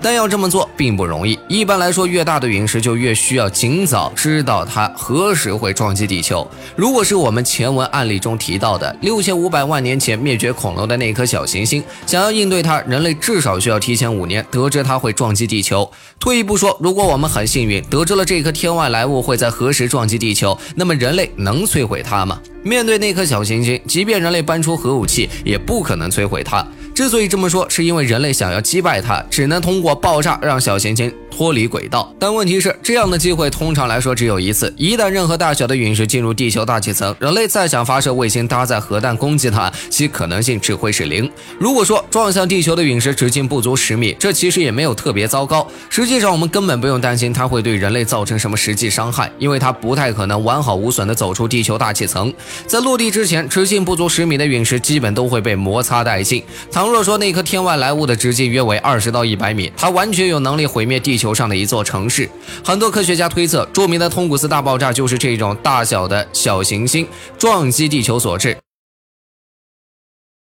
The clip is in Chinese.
但要这么做并不容易。一般来说，越大的陨石就越需要尽早知道它何时会撞击地球。如果是我们前文案例中提到的六千五百万年前灭绝恐龙的那颗小行星，想要应对它，人类至少需要提前五年得知它会撞击地球。退一步说，如果我们很幸运得知了这颗天外来物会在何时撞击地球，那么人类能摧毁它吗？面对那颗小行星，即便人类搬出核武器，也不可能摧毁它。之所以这么说，是因为人类想要击败它，只能通过爆炸让小行星脱离轨道。但问题是，这样的机会通常来说只有一次。一旦任何大小的陨石进入地球大气层，人类再想发射卫星搭载核弹攻击它，其可能性只会是零。如果说撞向地球的陨石直径不足十米，这其实也没有特别糟糕。实际上，我们根本不用担心它会对人类造成什么实际伤害，因为它不太可能完好无损地走出地球大气层。在落地之前，直径不足十米的陨石基本都会被摩擦殆尽。倘若说那颗天外来物的直径约为二十到一百米，它完全有能力毁灭地球上的一座城市。很多科学家推测，著名的通古斯大爆炸就是这种大小的小行星撞击地球所致。